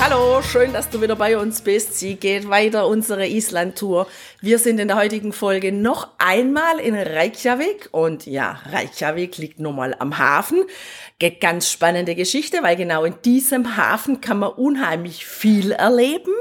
Hallo, schön, dass du wieder bei uns bist. Sie geht weiter, unsere Island-Tour. Wir sind in der heutigen Folge noch einmal in Reykjavik und ja, Reykjavik liegt nun mal am Hafen. Ganz spannende Geschichte, weil genau in diesem Hafen kann man unheimlich viel erleben.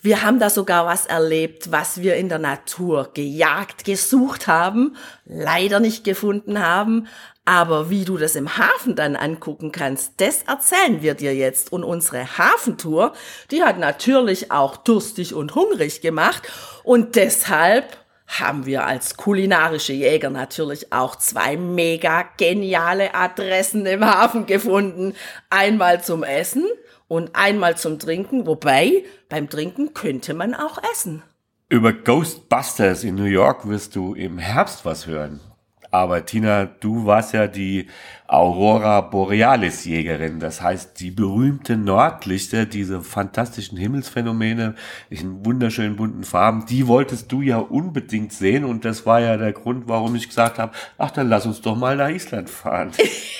Wir haben da sogar was erlebt, was wir in der Natur gejagt, gesucht haben, leider nicht gefunden haben. Aber wie du das im Hafen dann angucken kannst, das erzählen wir dir jetzt. Und unsere Hafentour, die hat natürlich auch durstig und hungrig gemacht. Und deshalb haben wir als kulinarische Jäger natürlich auch zwei mega geniale Adressen im Hafen gefunden. Einmal zum Essen und einmal zum Trinken. Wobei, beim Trinken könnte man auch essen. Über Ghostbusters in New York wirst du im Herbst was hören. Aber Tina, du warst ja die Aurora Borealis Jägerin. Das heißt, die berühmten Nordlichter, diese fantastischen Himmelsphänomene in wunderschönen bunten Farben, die wolltest du ja unbedingt sehen. Und das war ja der Grund, warum ich gesagt habe, ach, dann lass uns doch mal nach Island fahren.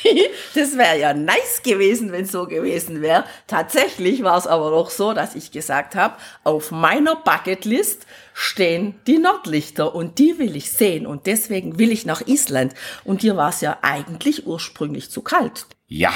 das wäre ja nice gewesen, wenn es so gewesen wäre. Tatsächlich war es aber doch so, dass ich gesagt habe, auf meiner Bucketlist stehen die Nordlichter und die will ich sehen und deswegen will ich nach Island. Und hier war es ja eigentlich ursprünglich zu kalt. Ja,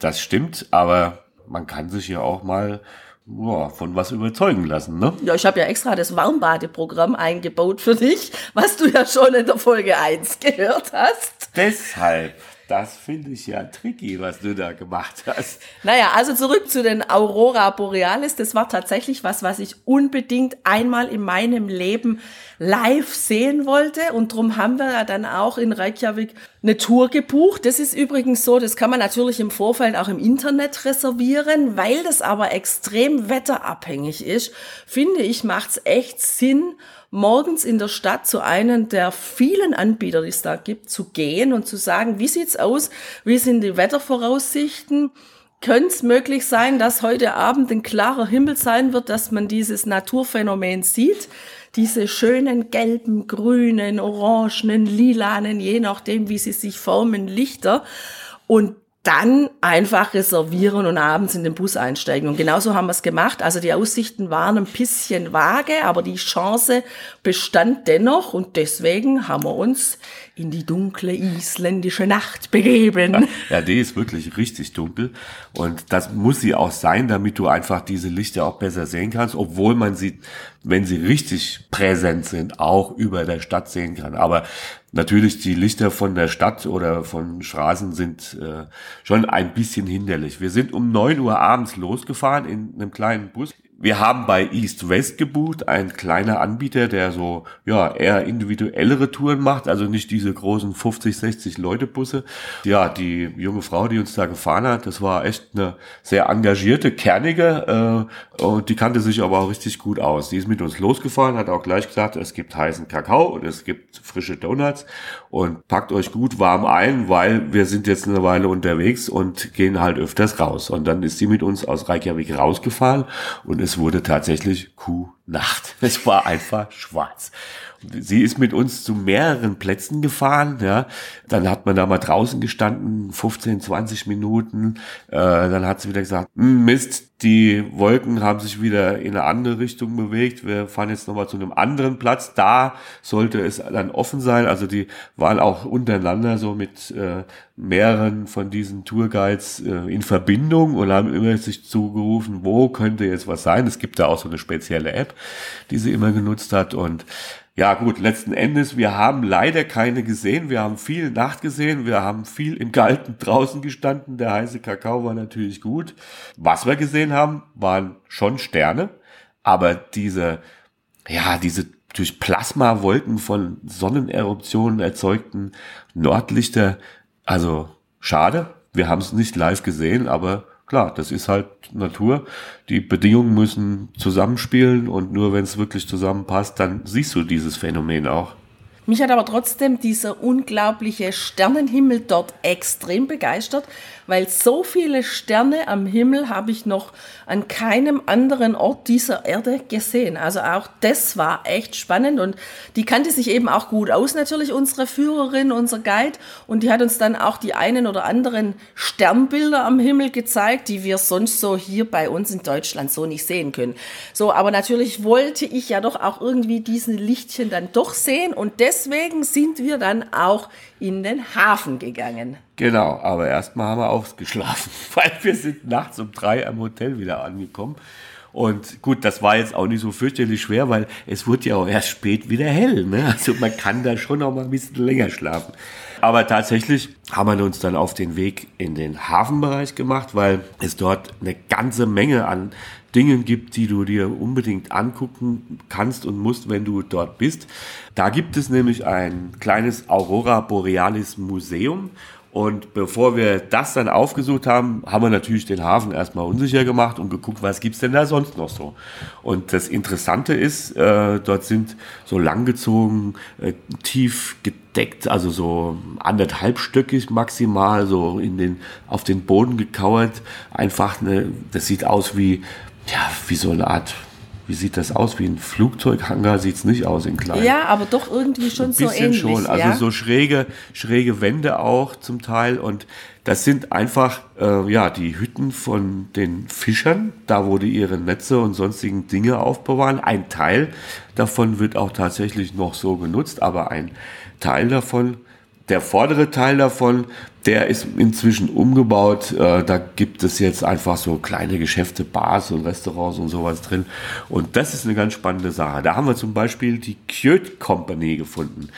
das stimmt, aber man kann sich ja auch mal ja, von was überzeugen lassen, ne? Ja, ich habe ja extra das Warmbadeprogramm eingebaut für dich, was du ja schon in der Folge 1 gehört hast. Deshalb das finde ich ja tricky, was du da gemacht hast. Naja, also zurück zu den Aurora Borealis. Das war tatsächlich was, was ich unbedingt einmal in meinem Leben live sehen wollte. Und darum haben wir ja dann auch in Reykjavik eine Tour gebucht. Das ist übrigens so, das kann man natürlich im Vorfeld auch im Internet reservieren. Weil das aber extrem wetterabhängig ist, finde ich, macht es echt Sinn, morgens in der Stadt zu einem der vielen Anbieter, die es da gibt, zu gehen und zu sagen, wie sieht's aus? Wie sind die Wettervoraussichten? Könnte es möglich sein, dass heute Abend ein klarer Himmel sein wird, dass man dieses Naturphänomen sieht? Diese schönen gelben, grünen, orangenen, lilanen, je nachdem, wie sie sich formen, Lichter. Und dann einfach reservieren und abends in den Bus einsteigen. Und genauso haben wir es gemacht. Also die Aussichten waren ein bisschen vage, aber die Chance bestand dennoch und deswegen haben wir uns in die dunkle isländische Nacht begeben. Ja, die ist wirklich richtig dunkel und das muss sie auch sein, damit du einfach diese Lichter auch besser sehen kannst, obwohl man sie, wenn sie richtig präsent sind, auch über der Stadt sehen kann. Aber natürlich die Lichter von der Stadt oder von Straßen sind äh, schon ein bisschen hinderlich. Wir sind um neun Uhr abends losgefahren in einem kleinen Bus. Wir haben bei East West gebucht, ein kleiner Anbieter, der so ja eher individuellere Touren macht, also nicht diese großen 50, 60 Leute Busse. Ja, die junge Frau, die uns da gefahren hat, das war echt eine sehr engagierte, kernige äh, und die kannte sich aber auch richtig gut aus. Die ist mit uns losgefahren, hat auch gleich gesagt, es gibt heißen Kakao und es gibt frische Donuts und packt euch gut warm ein, weil wir sind jetzt eine Weile unterwegs und gehen halt öfters raus. Und dann ist sie mit uns aus Reykjavik rausgefahren und es wurde tatsächlich Kuhnacht. Es war einfach schwarz. Sie ist mit uns zu mehreren Plätzen gefahren, ja. Dann hat man da mal draußen gestanden, 15, 20 Minuten. Äh, dann hat sie wieder gesagt, hm, Mist, die Wolken haben sich wieder in eine andere Richtung bewegt. Wir fahren jetzt nochmal zu einem anderen Platz. Da sollte es dann offen sein. Also die waren auch untereinander so mit äh, mehreren von diesen Tourguides äh, in Verbindung und haben immer sich zugerufen, wo könnte jetzt was sein. Es gibt da auch so eine spezielle App, die sie immer genutzt hat und ja gut, letzten Endes, wir haben leider keine gesehen. Wir haben viel Nacht gesehen. Wir haben viel im Galten draußen gestanden. Der heiße Kakao war natürlich gut. Was wir gesehen haben, waren schon Sterne. Aber diese, ja, diese durch Plasmawolken von Sonneneruptionen erzeugten Nordlichter, also schade. Wir haben es nicht live gesehen, aber klar, das ist halt Natur. Die Bedingungen müssen zusammenspielen und nur wenn es wirklich zusammenpasst, dann siehst du dieses Phänomen auch. Mich hat aber trotzdem dieser unglaubliche Sternenhimmel dort extrem begeistert, weil so viele Sterne am Himmel habe ich noch an keinem anderen Ort dieser Erde gesehen. Also auch das war echt spannend und die kannte sich eben auch gut aus, natürlich unsere Führerin, unser Guide und die hat uns dann auch die einen oder anderen Sternbilder am Himmel gezeigt, die wir sonst so hier bei uns in Deutschland so nicht sehen können. So, aber natürlich wollte ich ja doch auch irgendwie diesen Lichtchen dann doch sehen und deswegen sind wir dann auch in den Hafen gegangen. Genau, aber erstmal haben wir ausgeschlafen, weil wir sind nachts um drei am Hotel wieder angekommen. Und gut, das war jetzt auch nicht so fürchterlich schwer, weil es wurde ja auch erst spät wieder hell. Ne? Also man kann da schon auch mal ein bisschen länger schlafen. Aber tatsächlich haben wir uns dann auf den Weg in den Hafenbereich gemacht, weil es dort eine ganze Menge an Dingen gibt, die du dir unbedingt angucken kannst und musst, wenn du dort bist. Da gibt es nämlich ein kleines Aurora Borealis Museum und bevor wir das dann aufgesucht haben, haben wir natürlich den Hafen erstmal unsicher gemacht und geguckt, was gibt's denn da sonst noch so. Und das Interessante ist, äh, dort sind so langgezogen, äh, tief gedeckt, also so anderthalbstöckig maximal, so in den, auf den Boden gekauert. Einfach eine, das sieht aus wie, ja, wie so eine Art wie sieht das aus? Wie ein Flugzeughangar sieht es nicht aus in klein. Ja, aber doch irgendwie schon so ähnlich. schon, also ja? so schräge, schräge Wände auch zum Teil und das sind einfach äh, ja die Hütten von den Fischern, da wo die ihre Netze und sonstigen Dinge aufbewahren. Ein Teil davon wird auch tatsächlich noch so genutzt, aber ein Teil davon der vordere Teil davon, der ist inzwischen umgebaut. Äh, da gibt es jetzt einfach so kleine Geschäfte, Bars und Restaurants und sowas drin. Und das ist eine ganz spannende Sache. Da haben wir zum Beispiel die Kjöt Company gefunden.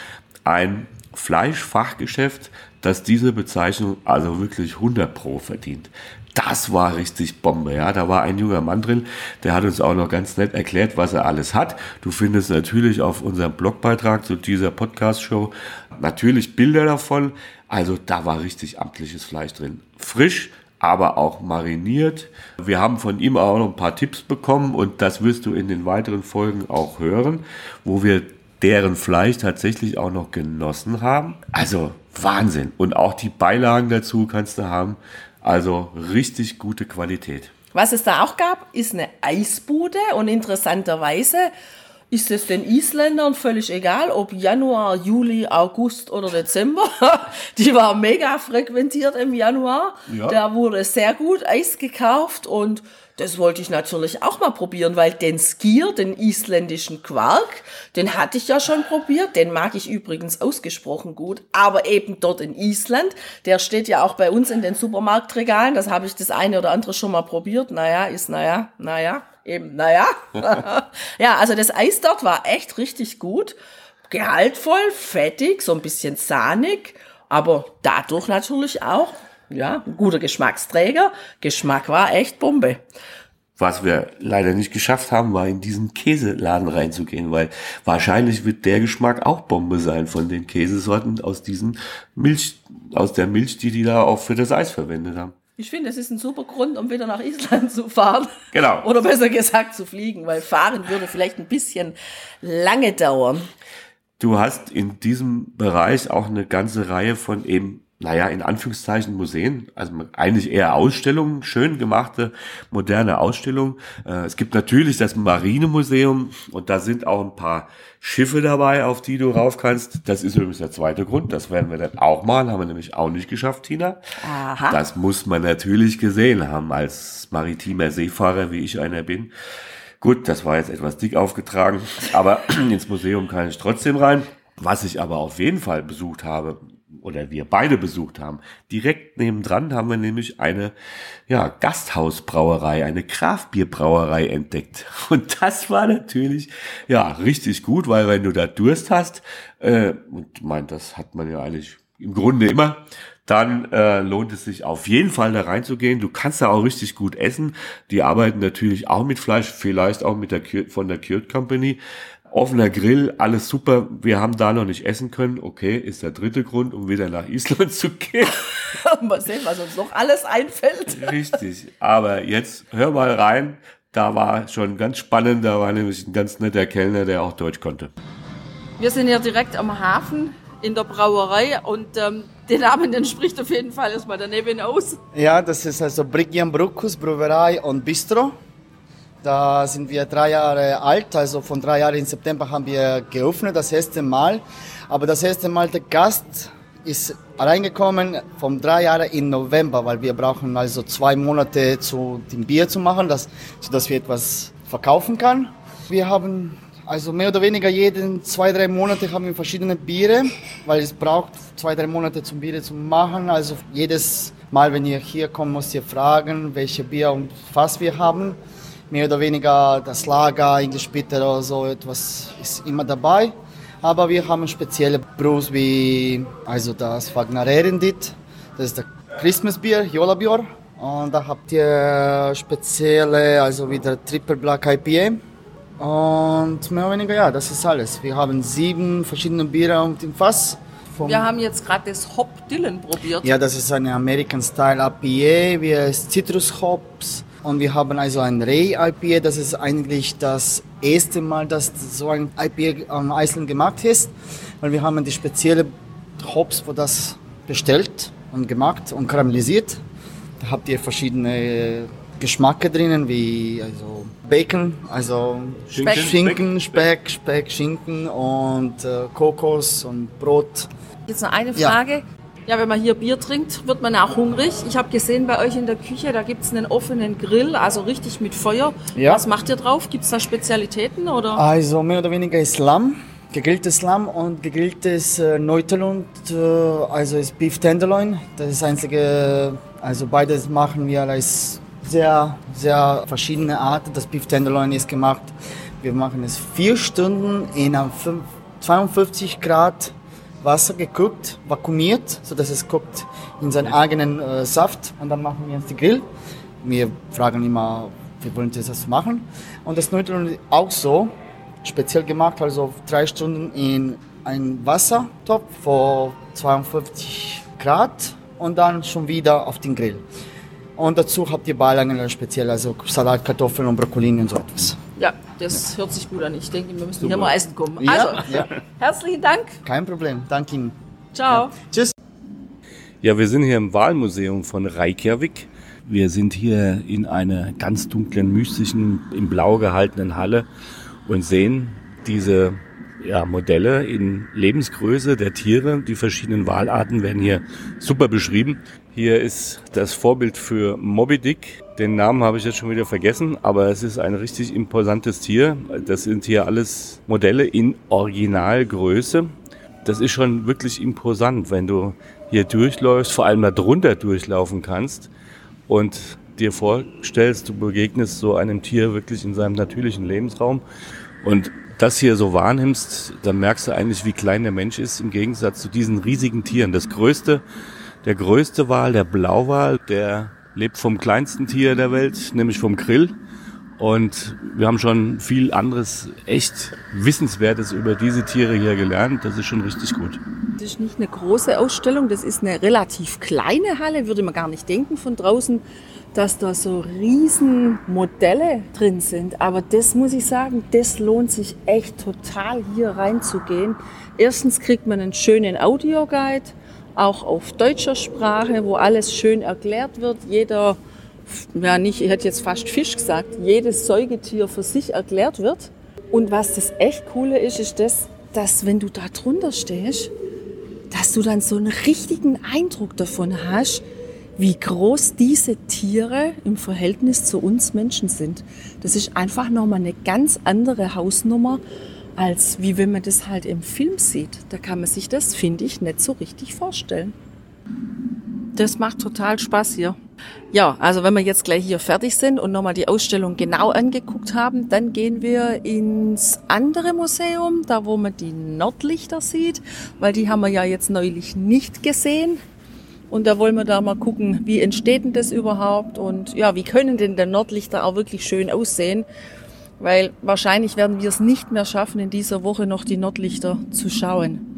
Ein Fleischfachgeschäft, das diese Bezeichnung also wirklich 100 Pro verdient. Das war richtig Bombe, ja. Da war ein junger Mann drin, der hat uns auch noch ganz nett erklärt, was er alles hat. Du findest natürlich auf unserem Blogbeitrag zu dieser Podcast-Show natürlich Bilder davon. Also da war richtig amtliches Fleisch drin. Frisch, aber auch mariniert. Wir haben von ihm auch noch ein paar Tipps bekommen und das wirst du in den weiteren Folgen auch hören, wo wir deren Fleisch tatsächlich auch noch genossen haben. Also Wahnsinn. Und auch die Beilagen dazu kannst du haben. Also richtig gute Qualität. Was es da auch gab, ist eine Eisbude und interessanterweise ist es den Isländern völlig egal, ob Januar, Juli, August oder Dezember. Die war mega frequentiert im Januar. Ja. Da wurde sehr gut Eis gekauft und das wollte ich natürlich auch mal probieren, weil den Skier, den isländischen Quark, den hatte ich ja schon probiert. Den mag ich übrigens ausgesprochen gut. Aber eben dort in Island, der steht ja auch bei uns in den Supermarktregalen. Das habe ich das eine oder andere schon mal probiert. Naja, ist naja, naja, eben naja. ja, also das Eis dort war echt richtig gut. Gehaltvoll, fettig, so ein bisschen sahnig. Aber dadurch natürlich auch ja, ein guter Geschmacksträger. Geschmack war echt Bombe. Was wir leider nicht geschafft haben, war in diesen Käseladen reinzugehen, weil wahrscheinlich wird der Geschmack auch Bombe sein von den Käsesorten aus diesen Milch, aus der Milch, die die da auch für das Eis verwendet haben. Ich finde, das ist ein super Grund, um wieder nach Island zu fahren. Genau. Oder besser gesagt zu fliegen, weil fahren würde vielleicht ein bisschen lange dauern. Du hast in diesem Bereich auch eine ganze Reihe von eben naja, in Anführungszeichen Museen, also eigentlich eher Ausstellungen, schön gemachte, moderne Ausstellungen. Äh, es gibt natürlich das Marinemuseum und da sind auch ein paar Schiffe dabei, auf die du rauf kannst. Das ist übrigens der zweite Grund. Das werden wir dann auch mal, haben wir nämlich auch nicht geschafft, Tina. Aha. Das muss man natürlich gesehen haben als maritimer Seefahrer, wie ich einer bin. Gut, das war jetzt etwas dick aufgetragen, aber ins Museum kann ich trotzdem rein. Was ich aber auf jeden Fall besucht habe, oder wir beide besucht haben. Direkt nebendran haben wir nämlich eine ja, Gasthausbrauerei, eine Kraftbierbrauerei entdeckt. Und das war natürlich ja richtig gut, weil wenn du da Durst hast, äh, und meint, das hat man ja eigentlich im Grunde immer, dann äh, lohnt es sich auf jeden Fall da reinzugehen. Du kannst da auch richtig gut essen. Die arbeiten natürlich auch mit Fleisch, vielleicht auch mit der von der Cured Company. Offener Grill, alles super. Wir haben da noch nicht essen können. Okay, ist der dritte Grund, um wieder nach Island zu gehen. mal sehen, was uns noch alles einfällt. Richtig. Aber jetzt hör mal rein. Da war schon ganz spannend. Da war nämlich ein ganz netter Kellner, der auch Deutsch konnte. Wir sind hier direkt am Hafen in der Brauerei und ähm, den Namen, den spricht auf jeden Fall erstmal daneben aus. Ja, das ist also Briggian Bruckus Brauerei und Bistro. Da sind wir drei Jahre alt, also von drei Jahren im September haben wir geöffnet, das erste Mal. Aber das erste Mal der Gast ist reingekommen vom drei Jahre in November, weil wir brauchen also zwei Monate zu dem Bier zu machen, dass, sodass wir etwas verkaufen kann. Wir haben also mehr oder weniger jeden zwei, drei Monate haben wir verschiedene Biere, weil es braucht zwei, drei Monate zum Biere zu machen. Also jedes Mal, wenn ihr hier kommt, müsst ihr fragen, welche Bier und Fass wir haben mehr oder weniger das Lager, English Bitter oder so etwas ist immer dabei. Aber wir haben spezielle Brews wie also das Wagner Erendit, das ist der Christmas Bier, Jola Bier. Und da habt ihr spezielle, also wieder Triple Black IPA. Und mehr oder weniger, ja, das ist alles. Wir haben sieben verschiedene Biere auf dem Fass. Wir haben jetzt gerade das Hop Dylan probiert. Ja, das ist eine American Style IPA, wie es Citrus Hops und wir haben also ein Reh-IPA, das ist eigentlich das erste Mal, dass so ein IPA am Island gemacht ist, weil wir haben die spezielle Hops für das bestellt und gemacht und karamellisiert. Da habt ihr verschiedene Geschmacke drinnen, wie also Bacon, also Speck. Schinken, Speck, Speck, Schinken und äh, Kokos und Brot. Jetzt noch eine Frage. Ja. Ja, wenn man hier Bier trinkt, wird man auch hungrig. Ich habe gesehen bei euch in der Küche, da gibt es einen offenen Grill, also richtig mit Feuer. Ja. Was macht ihr drauf? Gibt es da Spezialitäten oder? Also mehr oder weniger ist Lamm, gegrilltes Lamm und gegrilltes äh, Neutelund, äh, also ist Beef Tenderloin. Das ist das einzige, also beides machen wir als sehr, sehr verschiedene Arten. Das Beef Tenderloin ist gemacht. Wir machen es vier Stunden in einem 52 Grad Wasser gekocht, vakuumiert, sodass es kocht in seinen eigenen äh, Saft und dann machen wir jetzt den Grill. Wir fragen immer, wir wollen das machen. Und das Neutron auch so, speziell gemacht, also drei Stunden in einen Wassertopf vor 52 Grad und dann schon wieder auf den Grill. Und dazu habt ihr Beilagen speziell, also Salat, Kartoffeln und Brokkoli und so etwas. Ja, das ja. hört sich gut an. Ich denke, wir müssen Super. hier mal essen kommen. Also, ja. herzlichen Dank. Kein Problem. Danke Ihnen. Ciao. Tschüss. Ja, wir sind hier im Wahlmuseum von Reykjavik. Wir sind hier in einer ganz dunklen, mystischen, in blau gehaltenen Halle und sehen diese ja, Modelle in Lebensgröße der Tiere. Die verschiedenen Wahlarten werden hier super beschrieben. Hier ist das Vorbild für Moby Dick. Den Namen habe ich jetzt schon wieder vergessen, aber es ist ein richtig imposantes Tier. Das sind hier alles Modelle in Originalgröße. Das ist schon wirklich imposant, wenn du hier durchläufst, vor allem da drunter durchlaufen kannst und dir vorstellst, du begegnest so einem Tier wirklich in seinem natürlichen Lebensraum. Und das hier so wahrnimmst, dann merkst du eigentlich, wie klein der Mensch ist im Gegensatz zu diesen riesigen Tieren. Das größte, der größte Wal, der Blauwal, der lebt vom kleinsten Tier der Welt, nämlich vom Grill. Und wir haben schon viel anderes, echt Wissenswertes über diese Tiere hier gelernt. Das ist schon richtig gut. Das ist nicht eine große Ausstellung, das ist eine relativ kleine Halle, würde man gar nicht denken von draußen dass da so riesen Modelle drin sind. Aber das muss ich sagen, das lohnt sich echt total hier reinzugehen. Erstens kriegt man einen schönen Audioguide, auch auf deutscher Sprache, wo alles schön erklärt wird. Jeder, ja nicht, ich hätte jetzt fast Fisch gesagt, jedes Säugetier für sich erklärt wird. Und was das echt coole ist, ist das, dass wenn du da drunter stehst, dass du dann so einen richtigen Eindruck davon hast, wie groß diese Tiere im Verhältnis zu uns Menschen sind. Das ist einfach nochmal eine ganz andere Hausnummer, als wie wenn man das halt im Film sieht. Da kann man sich das, finde ich, nicht so richtig vorstellen. Das macht total Spaß hier. Ja, also wenn wir jetzt gleich hier fertig sind und nochmal die Ausstellung genau angeguckt haben, dann gehen wir ins andere Museum, da wo man die Nordlichter sieht, weil die haben wir ja jetzt neulich nicht gesehen. Und da wollen wir da mal gucken, wie entsteht denn das überhaupt und ja, wie können denn der Nordlichter auch wirklich schön aussehen? Weil wahrscheinlich werden wir es nicht mehr schaffen, in dieser Woche noch die Nordlichter zu schauen.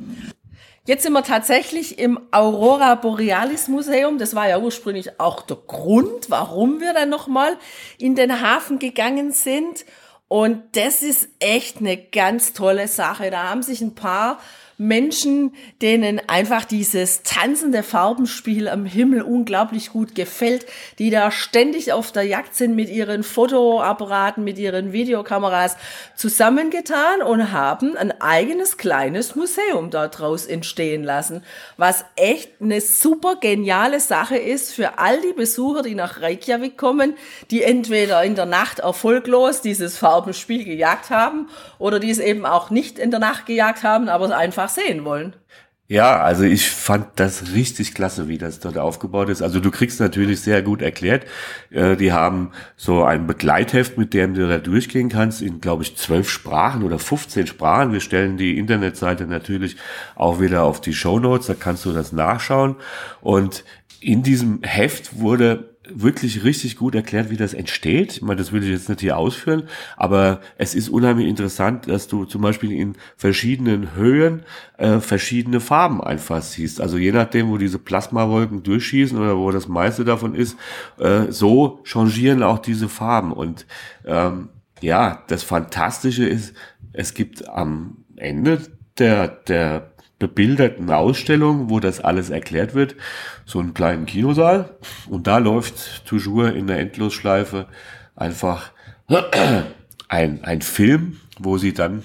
Jetzt sind wir tatsächlich im Aurora Borealis Museum. Das war ja ursprünglich auch der Grund, warum wir dann nochmal in den Hafen gegangen sind. Und das ist echt eine ganz tolle Sache. Da haben sich ein paar Menschen, denen einfach dieses tanzende Farbenspiel am Himmel unglaublich gut gefällt, die da ständig auf der Jagd sind mit ihren Fotoapparaten, mit ihren Videokameras zusammengetan und haben ein eigenes kleines Museum daraus entstehen lassen, was echt eine super geniale Sache ist für all die Besucher, die nach Reykjavik kommen, die entweder in der Nacht erfolglos dieses Farbenspiel gejagt haben oder die es eben auch nicht in der Nacht gejagt haben, aber einfach einfach sehen wollen. Ja, also ich fand das richtig klasse, wie das dort aufgebaut ist. Also du kriegst natürlich sehr gut erklärt. Äh, die haben so ein Begleitheft, mit dem du da durchgehen kannst, in, glaube ich, zwölf Sprachen oder 15 Sprachen. Wir stellen die Internetseite natürlich auch wieder auf die Show Notes, da kannst du das nachschauen. Und in diesem Heft wurde wirklich richtig gut erklärt, wie das entsteht. Ich meine, das will ich jetzt nicht hier ausführen, aber es ist unheimlich interessant, dass du zum Beispiel in verschiedenen Höhen äh, verschiedene Farben einfach siehst. Also je nachdem, wo diese Plasmawolken durchschießen oder wo das meiste davon ist, äh, so changieren auch diese Farben. Und ähm, ja, das Fantastische ist, es gibt am Ende der, der bebilderten Ausstellung, wo das alles erklärt wird, so einen kleinen Kinosaal. Und da läuft toujours in der Endlosschleife einfach ein, ein Film, wo sie dann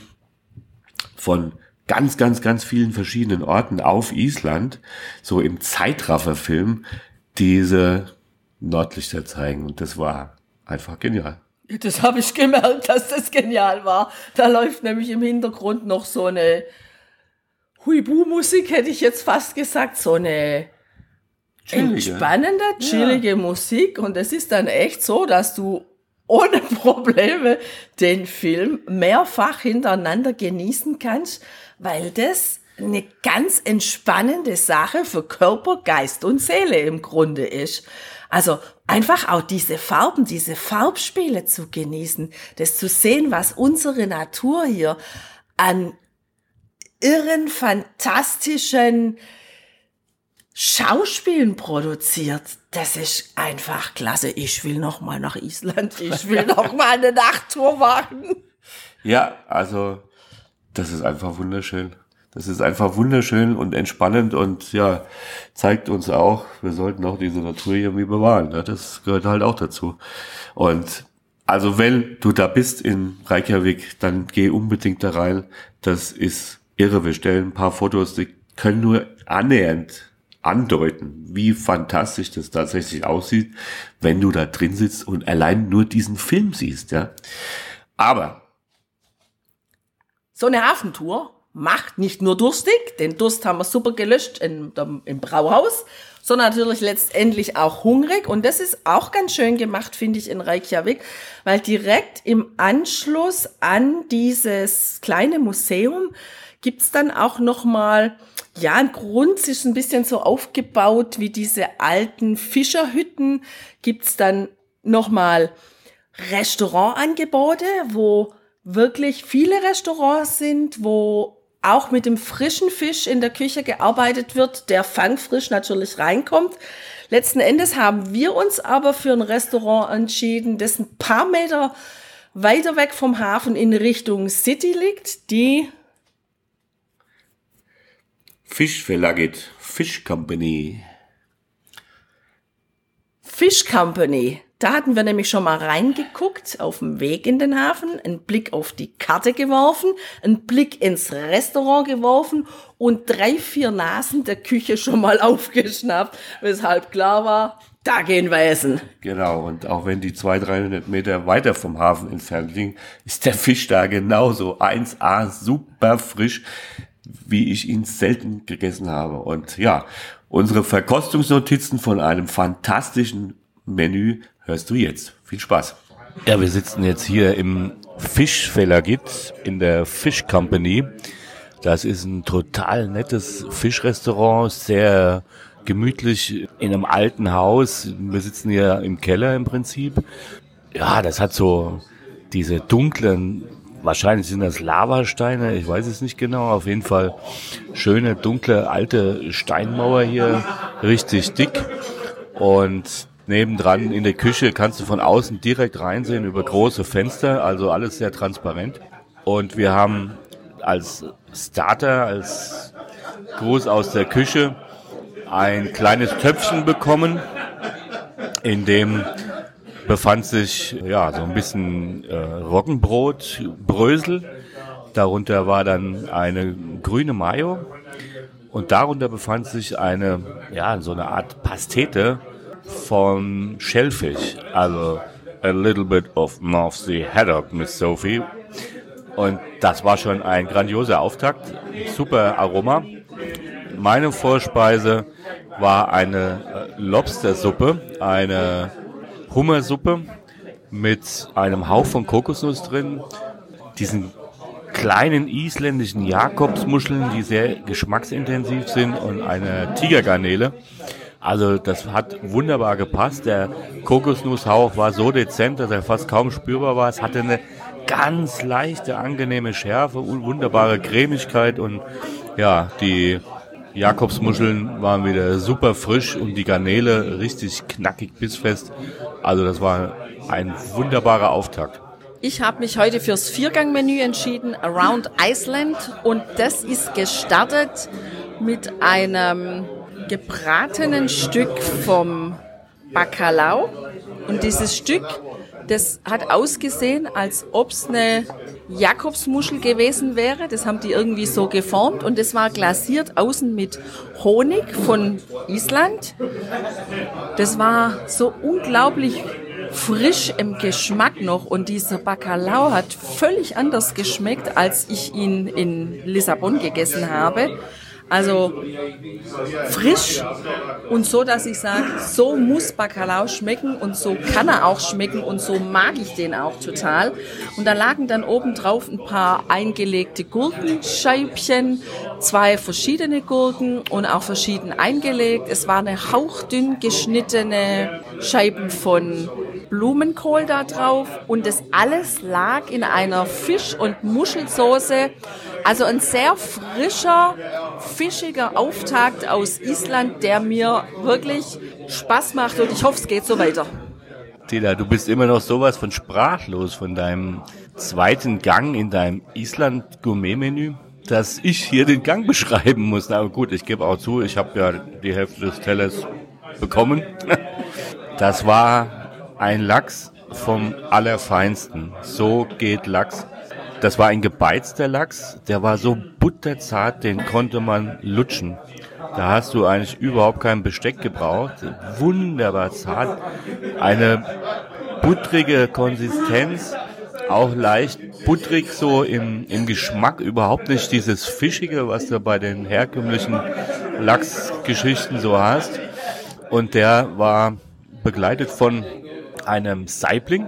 von ganz, ganz, ganz vielen verschiedenen Orten auf Island, so im Zeitrafferfilm, diese Nordlichter zeigen. Und das war einfach genial. Das habe ich gemerkt, dass das genial war. Da läuft nämlich im Hintergrund noch so eine Huibu-Musik hätte ich jetzt fast gesagt, so eine chillige. entspannende, chillige ja. Musik. Und es ist dann echt so, dass du ohne Probleme den Film mehrfach hintereinander genießen kannst, weil das eine ganz entspannende Sache für Körper, Geist und Seele im Grunde ist. Also einfach auch diese Farben, diese Farbspiele zu genießen, das zu sehen, was unsere Natur hier an irren, fantastischen Schauspielen produziert. Das ist einfach klasse. Ich will noch mal nach Island. Ich will noch mal eine Nachttour machen. Ja, also das ist einfach wunderschön. Das ist einfach wunderschön und entspannend und ja, zeigt uns auch, wir sollten auch diese Natur irgendwie bewahren. Ne? Das gehört halt auch dazu. Und also wenn du da bist in Reykjavik, dann geh unbedingt da rein. Das ist irre. Wir stellen ein paar Fotos, die können nur annähernd andeuten, wie fantastisch das tatsächlich aussieht, wenn du da drin sitzt und allein nur diesen Film siehst, ja. Aber so eine Hafentour macht nicht nur durstig, den Durst haben wir super gelöscht in, im Brauhaus, sondern natürlich letztendlich auch hungrig. Und das ist auch ganz schön gemacht, finde ich, in Reykjavik, weil direkt im Anschluss an dieses kleine Museum gibt's dann auch noch mal ja, ein Grund ist ein bisschen so aufgebaut wie diese alten Fischerhütten. Gibt's dann noch mal Restaurantangebote, wo wirklich viele Restaurants sind, wo auch mit dem frischen Fisch in der Küche gearbeitet wird, der fangfrisch natürlich reinkommt. Letzten Endes haben wir uns aber für ein Restaurant entschieden, das ein paar Meter weiter weg vom Hafen in Richtung City liegt, die Fischverlaget, Fish Company. Fish Company. Da hatten wir nämlich schon mal reingeguckt auf dem Weg in den Hafen, einen Blick auf die Karte geworfen, einen Blick ins Restaurant geworfen und drei, vier Nasen der Küche schon mal aufgeschnappt, weshalb klar war, da gehen wir essen. Genau, und auch wenn die 200, 300 Meter weiter vom Hafen entfernt liegen, ist der Fisch da genauso 1A, super frisch wie ich ihn selten gegessen habe. Und ja, unsere Verkostungsnotizen von einem fantastischen Menü hörst du jetzt. Viel Spaß. Ja, wir sitzen jetzt hier im Fischfelagit in der Fish Company. Das ist ein total nettes Fischrestaurant, sehr gemütlich in einem alten Haus. Wir sitzen hier im Keller im Prinzip. Ja, das hat so diese dunklen, wahrscheinlich sind das Lavasteine, ich weiß es nicht genau, auf jeden Fall schöne, dunkle, alte Steinmauer hier, richtig dick. Und nebendran in der Küche kannst du von außen direkt reinsehen über große Fenster, also alles sehr transparent. Und wir haben als Starter, als Gruß aus der Küche, ein kleines Töpfchen bekommen, in dem befand sich ja so ein bisschen äh, Roggenbrot, Brösel. Darunter war dann eine grüne Mayo und darunter befand sich eine ja so eine Art Pastete von Shellfish, also a little bit of North Sea haddock, Miss Sophie. Und das war schon ein grandioser Auftakt, super Aroma. Meine Vorspeise war eine äh, Lobstersuppe, eine Hummersuppe mit einem Hauch von Kokosnuss drin, diesen kleinen isländischen Jakobsmuscheln, die sehr geschmacksintensiv sind und eine Tigergarnele. Also das hat wunderbar gepasst. Der Kokosnusshauch war so dezent, dass er fast kaum spürbar war. Es hatte eine ganz leichte, angenehme Schärfe und wunderbare Cremigkeit und ja, die Jakobsmuscheln waren wieder super frisch und die Garnele richtig knackig bissfest. Also das war ein wunderbarer Auftakt. Ich habe mich heute fürs Viergangmenü entschieden, Around Iceland. Und das ist gestartet mit einem gebratenen Stück vom Bacalao. Und dieses Stück, das hat ausgesehen, als ob es eine Jakobsmuschel gewesen wäre. Das haben die irgendwie so geformt und das war glasiert außen mit Honig von Island. Das war so unglaublich frisch im Geschmack noch und dieser Bacalao hat völlig anders geschmeckt, als ich ihn in Lissabon gegessen habe. Also frisch und so, dass ich sage, so muss Bacalao schmecken und so kann er auch schmecken und so mag ich den auch total. Und da lagen dann oben drauf ein paar eingelegte Gurkenscheibchen, zwei verschiedene Gurken und auch verschieden eingelegt. Es war eine hauchdünn geschnittene Scheiben von Blumenkohl da drauf und das alles lag in einer Fisch- und Muschelsoße. Also ein sehr frischer, fischiger Auftakt aus Island, der mir wirklich Spaß macht und ich hoffe, es geht so weiter. Tila, du bist immer noch sowas von sprachlos von deinem zweiten Gang in deinem Island-Gourmet-Menü, dass ich hier den Gang beschreiben muss. Aber gut, ich gebe auch zu, ich habe ja die Hälfte des Tellers bekommen. Das war ein Lachs vom Allerfeinsten. So geht Lachs. Das war ein gebeizter Lachs, der war so butterzart, den konnte man lutschen. Da hast du eigentlich überhaupt kein Besteck gebraucht. Wunderbar zart. Eine buttrige Konsistenz, auch leicht butterig so im, im Geschmack, überhaupt nicht dieses Fischige, was du bei den herkömmlichen Lachsgeschichten so hast. Und der war begleitet von einem Saibling.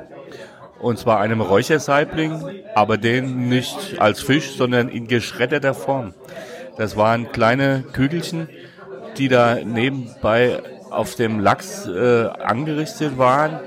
Und zwar einem Räuchersaibling, aber den nicht als Fisch, sondern in geschredderter Form. Das waren kleine Kügelchen, die da nebenbei auf dem Lachs äh, angerichtet waren.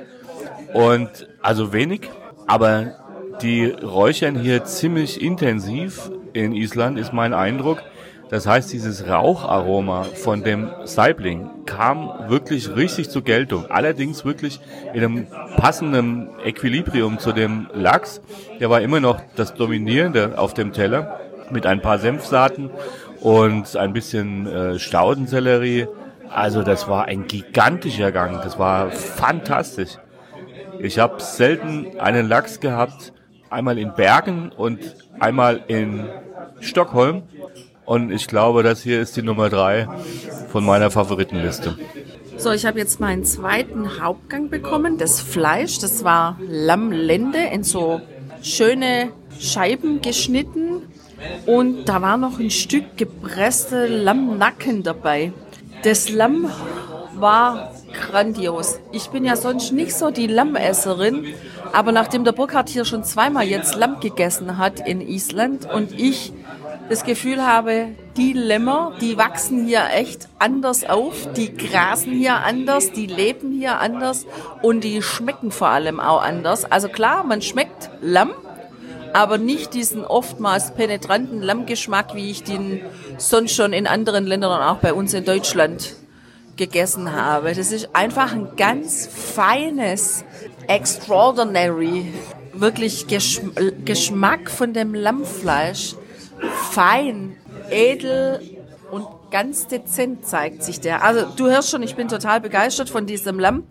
Und also wenig, aber die räuchern hier ziemlich intensiv in Island, ist mein Eindruck. Das heißt, dieses Raucharoma von dem Saibling kam wirklich richtig zur Geltung. Allerdings wirklich in einem passenden Equilibrium zu dem Lachs. Der war immer noch das Dominierende auf dem Teller mit ein paar Senfsaaten und ein bisschen äh, Staudensellerie. Also das war ein gigantischer Gang. Das war fantastisch. Ich habe selten einen Lachs gehabt, einmal in Bergen und einmal in Stockholm. Und ich glaube, das hier ist die Nummer drei von meiner Favoritenliste. So, ich habe jetzt meinen zweiten Hauptgang bekommen. Das Fleisch, das war Lammlende in so schöne Scheiben geschnitten. Und da war noch ein Stück gepresste Lammnacken dabei. Das Lamm war grandios. Ich bin ja sonst nicht so die Lammesserin, aber nachdem der Burkhard hier schon zweimal jetzt Lamm gegessen hat in Island und ich das Gefühl habe, die Lämmer, die wachsen hier echt anders auf, die grasen hier anders, die leben hier anders und die schmecken vor allem auch anders. Also klar, man schmeckt Lamm, aber nicht diesen oftmals penetranten Lammgeschmack, wie ich den sonst schon in anderen Ländern und auch bei uns in Deutschland gegessen habe. Das ist einfach ein ganz feines, extraordinary, wirklich Geschmack von dem Lammfleisch fein, edel und ganz dezent zeigt sich der. Also du hörst schon, ich bin total begeistert von diesem Lamm.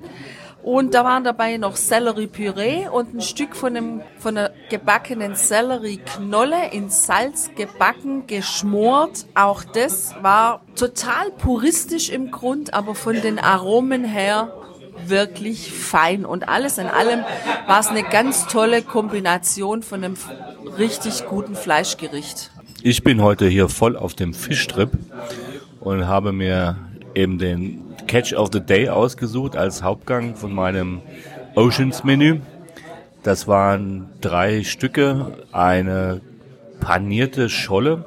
Und da waren dabei noch Selleriepüree und ein Stück von, einem, von einer gebackenen Sellerieknolle in Salz gebacken, geschmort. Auch das war total puristisch im Grund, aber von den Aromen her wirklich fein. Und alles in allem war es eine ganz tolle Kombination von einem richtig guten Fleischgericht. Ich bin heute hier voll auf dem Fischtrip und habe mir eben den Catch of the Day ausgesucht als Hauptgang von meinem Oceans Menü. Das waren drei Stücke, eine panierte Scholle,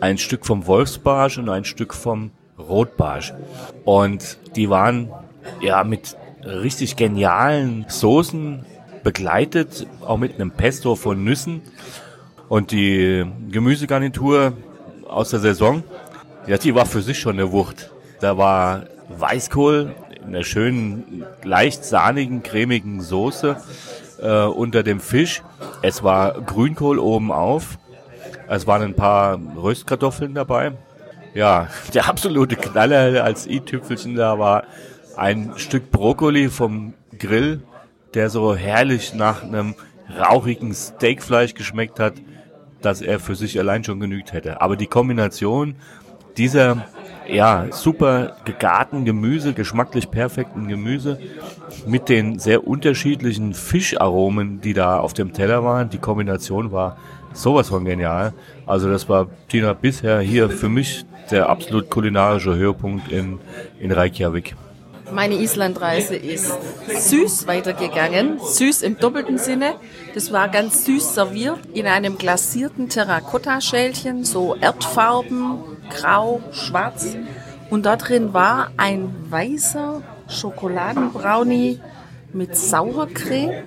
ein Stück vom Wolfsbarsch und ein Stück vom Rotbarsch. Und die waren ja mit richtig genialen Soßen begleitet, auch mit einem Pesto von Nüssen und die Gemüsegarnitur aus der Saison, ja, die war für sich schon eine Wucht. Da war Weißkohl in einer schönen, leicht sahnigen, cremigen Soße äh, unter dem Fisch. Es war Grünkohl oben auf. Es waren ein paar Röstkartoffeln dabei. Ja, der absolute Knaller als i-Tüpfelchen da war ein Stück Brokkoli vom Grill, der so herrlich nach einem rauchigen Steakfleisch geschmeckt hat dass er für sich allein schon genügt hätte. Aber die Kombination dieser ja, super gegarten Gemüse, geschmacklich perfekten Gemüse mit den sehr unterschiedlichen Fischaromen, die da auf dem Teller waren. Die Kombination war sowas von genial. Also das war, Tina, bisher hier für mich der absolut kulinarische Höhepunkt in, in Reykjavik. Meine Islandreise ist süß weitergegangen, süß im doppelten Sinne. Das war ganz süß serviert in einem glasierten Terrakotta-Schälchen, so Erdfarben, grau, schwarz. Und da drin war ein weißer Schokoladenbrownie mit Sauercreme.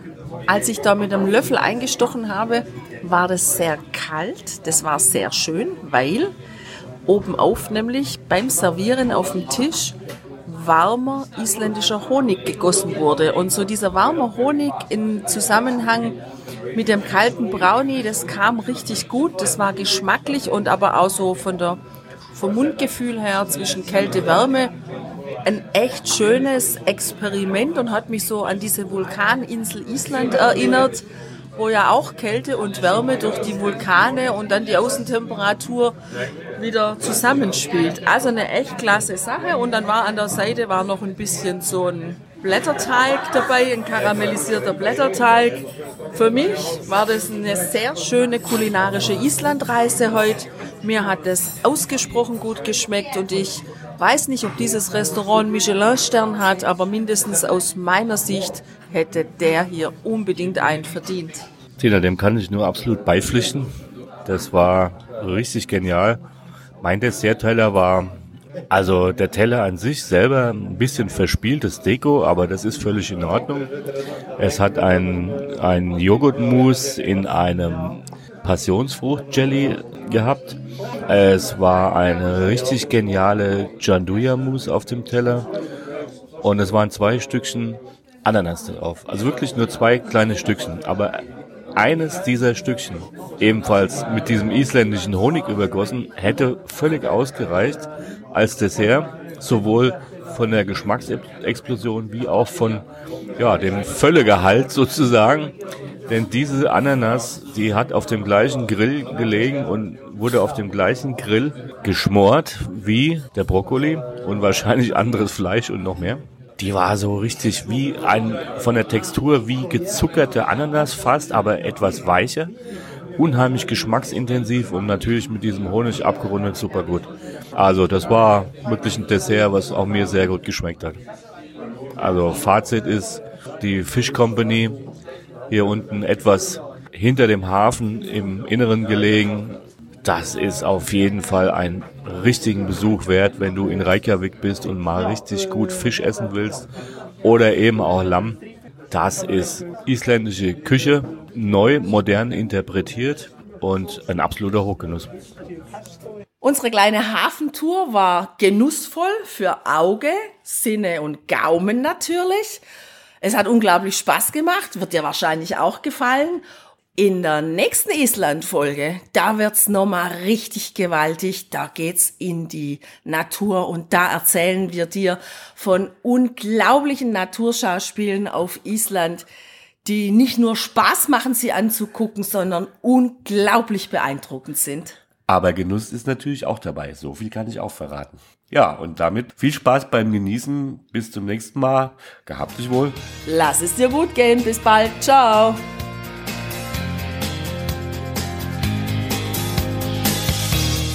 Als ich da mit einem Löffel eingestochen habe, war das sehr kalt. Das war sehr schön, weil oben auf nämlich beim Servieren auf dem Tisch warmer isländischer Honig gegossen wurde. Und so dieser warme Honig im Zusammenhang mit dem kalten Brownie, das kam richtig gut. Das war geschmacklich und aber auch so von der, vom Mundgefühl her zwischen Kälte, Wärme ein echt schönes Experiment und hat mich so an diese Vulkaninsel Island erinnert wo ja auch Kälte und Wärme durch die Vulkane und dann die Außentemperatur wieder zusammenspielt. Also eine echt klasse Sache. Und dann war an der Seite war noch ein bisschen so ein Blätterteig dabei, ein karamellisierter Blätterteig. Für mich war das eine sehr schöne kulinarische Islandreise heute. Mir hat das ausgesprochen gut geschmeckt und ich weiß nicht, ob dieses Restaurant Michelin-Stern hat, aber mindestens aus meiner Sicht hätte der hier unbedingt einen verdient. Tina, dem kann ich nur absolut beipflichten. Das war richtig genial. Mein Dessertteller war, also der Teller an sich selber ein bisschen verspieltes Deko, aber das ist völlig in Ordnung. Es hat ein, ein Joghurtmus in einem Passionsfrucht-Jelly gehabt. Es war eine richtig geniale Janduja-Mousse auf dem Teller. Und es waren zwei Stückchen Ananas drauf. Also wirklich nur zwei kleine Stückchen. Aber eines dieser Stückchen, ebenfalls mit diesem isländischen Honig übergossen, hätte völlig ausgereicht als Dessert, sowohl von der Geschmacksexplosion wie auch von ja, dem Völlegehalt sozusagen. Denn diese Ananas, die hat auf dem gleichen Grill gelegen und wurde auf dem gleichen Grill geschmort wie der Brokkoli und wahrscheinlich anderes Fleisch und noch mehr die war so richtig wie ein, von der Textur wie gezuckerte Ananas fast, aber etwas weicher. Unheimlich geschmacksintensiv und natürlich mit diesem Honig abgerundet super gut. Also das war wirklich ein Dessert, was auch mir sehr gut geschmeckt hat. Also Fazit ist, die Fish Company hier unten etwas hinter dem Hafen im Inneren gelegen, das ist auf jeden Fall ein richtigen Besuch wert, wenn du in Reykjavik bist und mal richtig gut Fisch essen willst oder eben auch Lamm. Das ist isländische Küche, neu, modern interpretiert und ein absoluter Hochgenuss. Unsere kleine Hafentour war genussvoll für Auge, Sinne und Gaumen natürlich. Es hat unglaublich Spaß gemacht, wird dir wahrscheinlich auch gefallen. In der nächsten Island-Folge, da wird's nochmal richtig gewaltig. Da geht's in die Natur und da erzählen wir dir von unglaublichen Naturschauspielen auf Island, die nicht nur Spaß machen, sie anzugucken, sondern unglaublich beeindruckend sind. Aber Genuss ist natürlich auch dabei. So viel kann ich auch verraten. Ja, und damit viel Spaß beim Genießen. Bis zum nächsten Mal. Gehabt dich wohl. Lass es dir gut gehen. Bis bald. Ciao.